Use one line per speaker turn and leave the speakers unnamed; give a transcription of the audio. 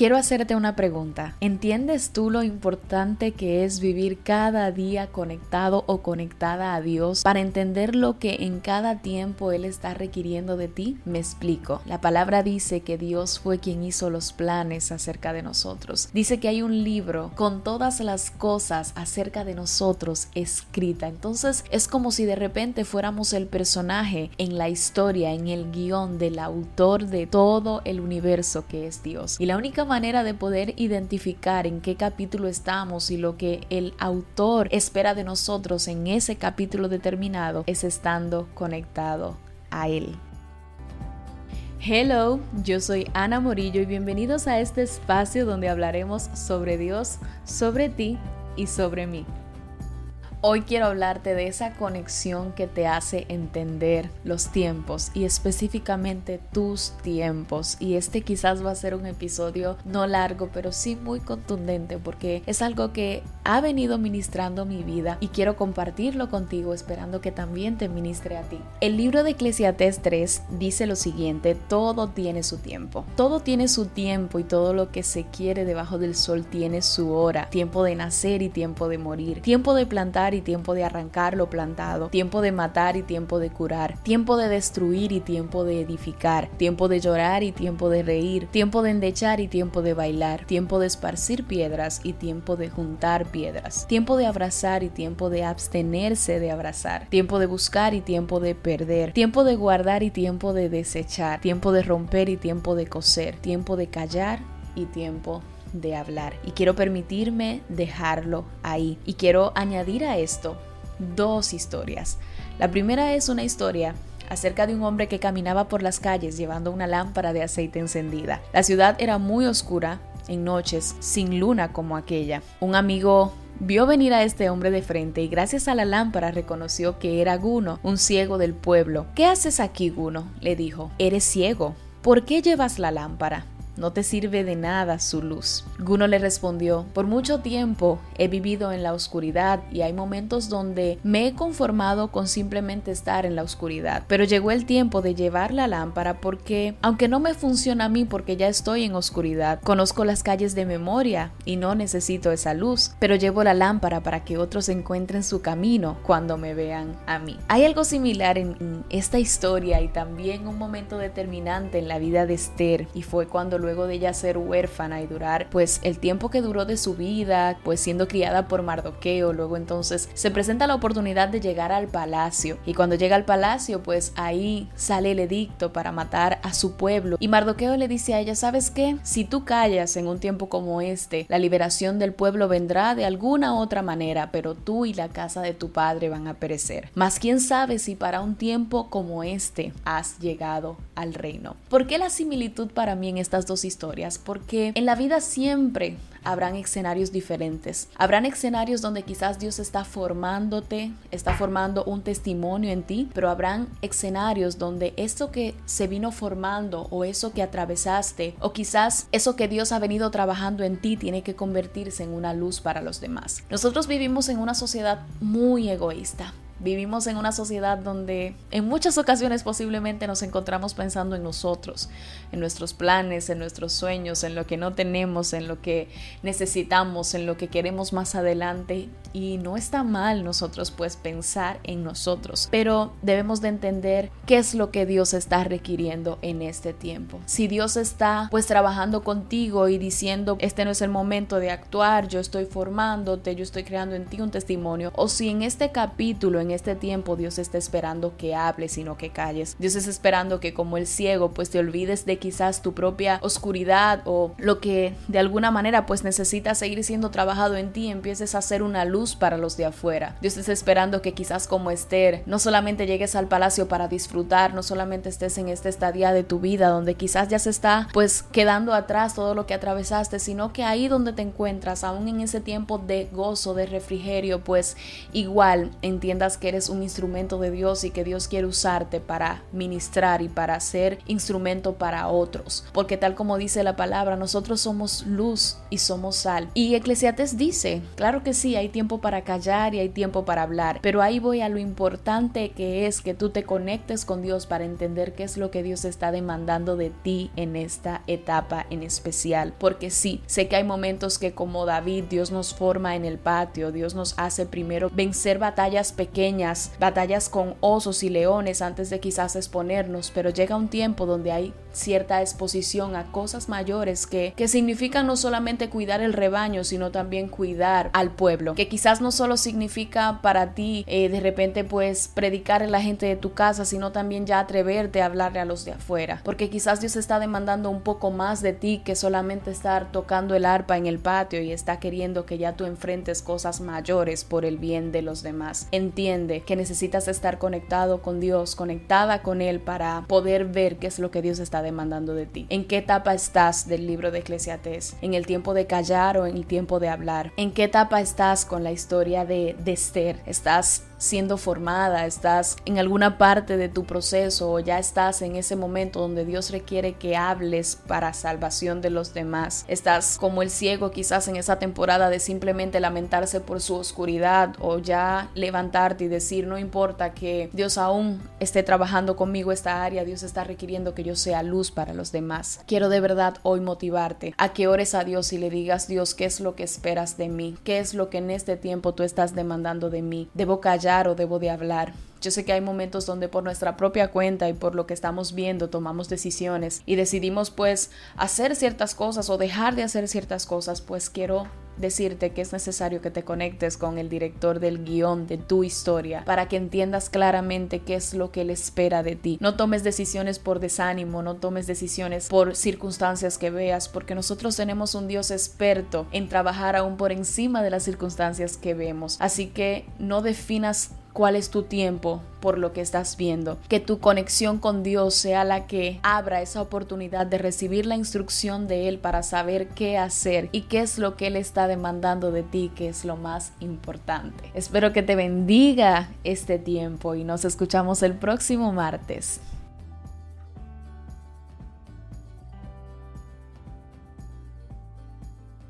Quiero hacerte una pregunta. ¿Entiendes tú lo importante que es vivir cada día conectado o conectada a Dios para entender lo que en cada tiempo Él está requiriendo de ti? Me explico. La palabra dice que Dios fue quien hizo los planes acerca de nosotros. Dice que hay un libro con todas las cosas acerca de nosotros escrita. Entonces es como si de repente fuéramos el personaje en la historia, en el guion del autor de todo el universo que es Dios. Y la única manera de poder identificar en qué capítulo estamos y lo que el autor espera de nosotros en ese capítulo determinado es estando conectado a él. Hello, yo soy Ana Morillo y bienvenidos a este espacio donde hablaremos sobre Dios, sobre ti y sobre mí. Hoy quiero hablarte de esa conexión que te hace entender los tiempos y específicamente tus tiempos. Y este quizás va a ser un episodio no largo, pero sí muy contundente porque es algo que ha venido ministrando mi vida y quiero compartirlo contigo esperando que también te ministre a ti. El libro de Eclesiastés 3 dice lo siguiente, todo tiene su tiempo. Todo tiene su tiempo y todo lo que se quiere debajo del sol tiene su hora. Tiempo de nacer y tiempo de morir. Tiempo de plantar y tiempo de arrancar lo plantado, tiempo de matar y tiempo de curar, tiempo de destruir y tiempo de edificar, tiempo de llorar y tiempo de reír, tiempo de endechar y tiempo de bailar, tiempo de esparcir piedras y tiempo de juntar piedras, tiempo de abrazar y tiempo de abstenerse de abrazar, tiempo de buscar y tiempo de perder, tiempo de guardar y tiempo de desechar, tiempo de romper y tiempo de coser, tiempo de callar y tiempo de hablar y quiero permitirme dejarlo ahí. Y quiero añadir a esto dos historias. La primera es una historia acerca de un hombre que caminaba por las calles llevando una lámpara de aceite encendida. La ciudad era muy oscura en noches, sin luna como aquella. Un amigo vio venir a este hombre de frente y gracias a la lámpara reconoció que era Guno, un ciego del pueblo. ¿Qué haces aquí, Guno? le dijo. Eres ciego. ¿Por qué llevas la lámpara? No te sirve de nada su luz. Guno le respondió, por mucho tiempo he vivido en la oscuridad y hay momentos donde me he conformado con simplemente estar en la oscuridad, pero llegó el tiempo de llevar la lámpara porque, aunque no me funciona a mí porque ya estoy en oscuridad, conozco las calles de memoria y no necesito esa luz, pero llevo la lámpara para que otros encuentren su camino cuando me vean a mí. Hay algo similar en, esta historia y también un momento determinante en la vida de Esther y fue cuando luego de ella ser huérfana y durar pues el tiempo que duró de su vida, pues siendo criada por Mardoqueo, luego entonces se presenta la oportunidad de llegar al palacio y cuando llega al palacio pues ahí sale el edicto para matar a su pueblo y Mardoqueo le dice a ella, ¿sabes qué? Si tú callas en un tiempo como este, la liberación del pueblo vendrá de alguna otra manera, pero tú y la casa de tu padre van a perecer. Mas quién sabe si para un tiempo como este has llegado al reino. ¿Por qué la similitud para mí en estas historias, porque en la vida siempre habrán escenarios diferentes. Habrán escenarios donde quizás Dios está formándote, está formando un testimonio en ti, pero habrán escenarios donde esto que se vino formando o eso que atravesaste o quizás eso que Dios ha venido trabajando en ti tiene que convertirse en una luz para los demás. Nosotros vivimos en una sociedad muy egoísta. Vivimos en una sociedad donde en muchas ocasiones posiblemente nos encontramos pensando en nosotros, en nuestros planes, en nuestros sueños, en lo que no tenemos, en lo que necesitamos, en lo que queremos más adelante. Y no está mal nosotros pues pensar en nosotros, pero debemos de entender qué es lo que Dios está requiriendo en este tiempo. Si Dios está pues trabajando contigo y diciendo, este no es el momento de actuar, yo estoy formándote, yo estoy creando en ti un testimonio, o si en este capítulo, en este tiempo Dios está esperando que hables y no que calles. Dios está esperando que como el ciego pues te olvides de quizás tu propia oscuridad o lo que de alguna manera pues necesita seguir siendo trabajado en ti, empieces a ser una luz para los de afuera. Dios está esperando que quizás como Esther no solamente llegues al palacio para disfrutar, no solamente estés en esta estadía de tu vida donde quizás ya se está pues quedando atrás todo lo que atravesaste, sino que ahí donde te encuentras, aún en ese tiempo de gozo, de refrigerio, pues igual entiendas que eres un instrumento de Dios y que Dios quiere usarte para ministrar y para ser instrumento para otros. Porque tal como dice la palabra, nosotros somos luz y somos sal. Y Eclesiastes dice, claro que sí, hay tiempo para callar y hay tiempo para hablar, pero ahí voy a lo importante que es que tú te conectes con Dios para entender qué es lo que Dios está demandando de ti en esta etapa en especial. Porque sí, sé que hay momentos que como David, Dios nos forma en el patio, Dios nos hace primero vencer batallas pequeñas, batallas con osos y leones antes de quizás exponernos, pero llega un tiempo donde hay cierta exposición a cosas mayores que, que significan no solamente cuidar el rebaño, sino también cuidar al pueblo, que quizás no solo significa para ti eh, de repente pues predicar en la gente de tu casa, sino también ya atreverte a hablarle a los de afuera, porque quizás Dios está demandando un poco más de ti que solamente estar tocando el arpa en el patio y está queriendo que ya tú enfrentes cosas mayores por el bien de los demás. Entiende que necesitas estar conectado con Dios, conectada con Él para poder ver qué es lo que Dios está demandando de ti. ¿En qué etapa estás del libro de Eclesiastes? ¿En el tiempo de callar o en el tiempo de hablar? ¿En qué etapa estás con la historia de, de Esther? ¿Estás siendo formada, estás en alguna parte de tu proceso o ya estás en ese momento donde Dios requiere que hables para salvación de los demás. Estás como el ciego quizás en esa temporada de simplemente lamentarse por su oscuridad o ya levantarte y decir no importa que Dios aún esté trabajando conmigo esta área, Dios está requiriendo que yo sea luz para los demás. Quiero de verdad hoy motivarte a que ores a Dios y le digas Dios qué es lo que esperas de mí, qué es lo que en este tiempo tú estás demandando de mí. Debo callar o debo de hablar. Yo sé que hay momentos donde por nuestra propia cuenta y por lo que estamos viendo tomamos decisiones y decidimos pues hacer ciertas cosas o dejar de hacer ciertas cosas, pues quiero decirte que es necesario que te conectes con el director del guion de tu historia para que entiendas claramente qué es lo que él espera de ti. No tomes decisiones por desánimo, no tomes decisiones por circunstancias que veas, porque nosotros tenemos un Dios experto en trabajar aún por encima de las circunstancias que vemos. Así que no definas cuál es tu tiempo por lo que estás viendo. Que tu conexión con Dios sea la que abra esa oportunidad de recibir la instrucción de Él para saber qué hacer y qué es lo que Él está demandando de ti, que es lo más importante. Espero que te bendiga este tiempo y nos escuchamos el próximo martes.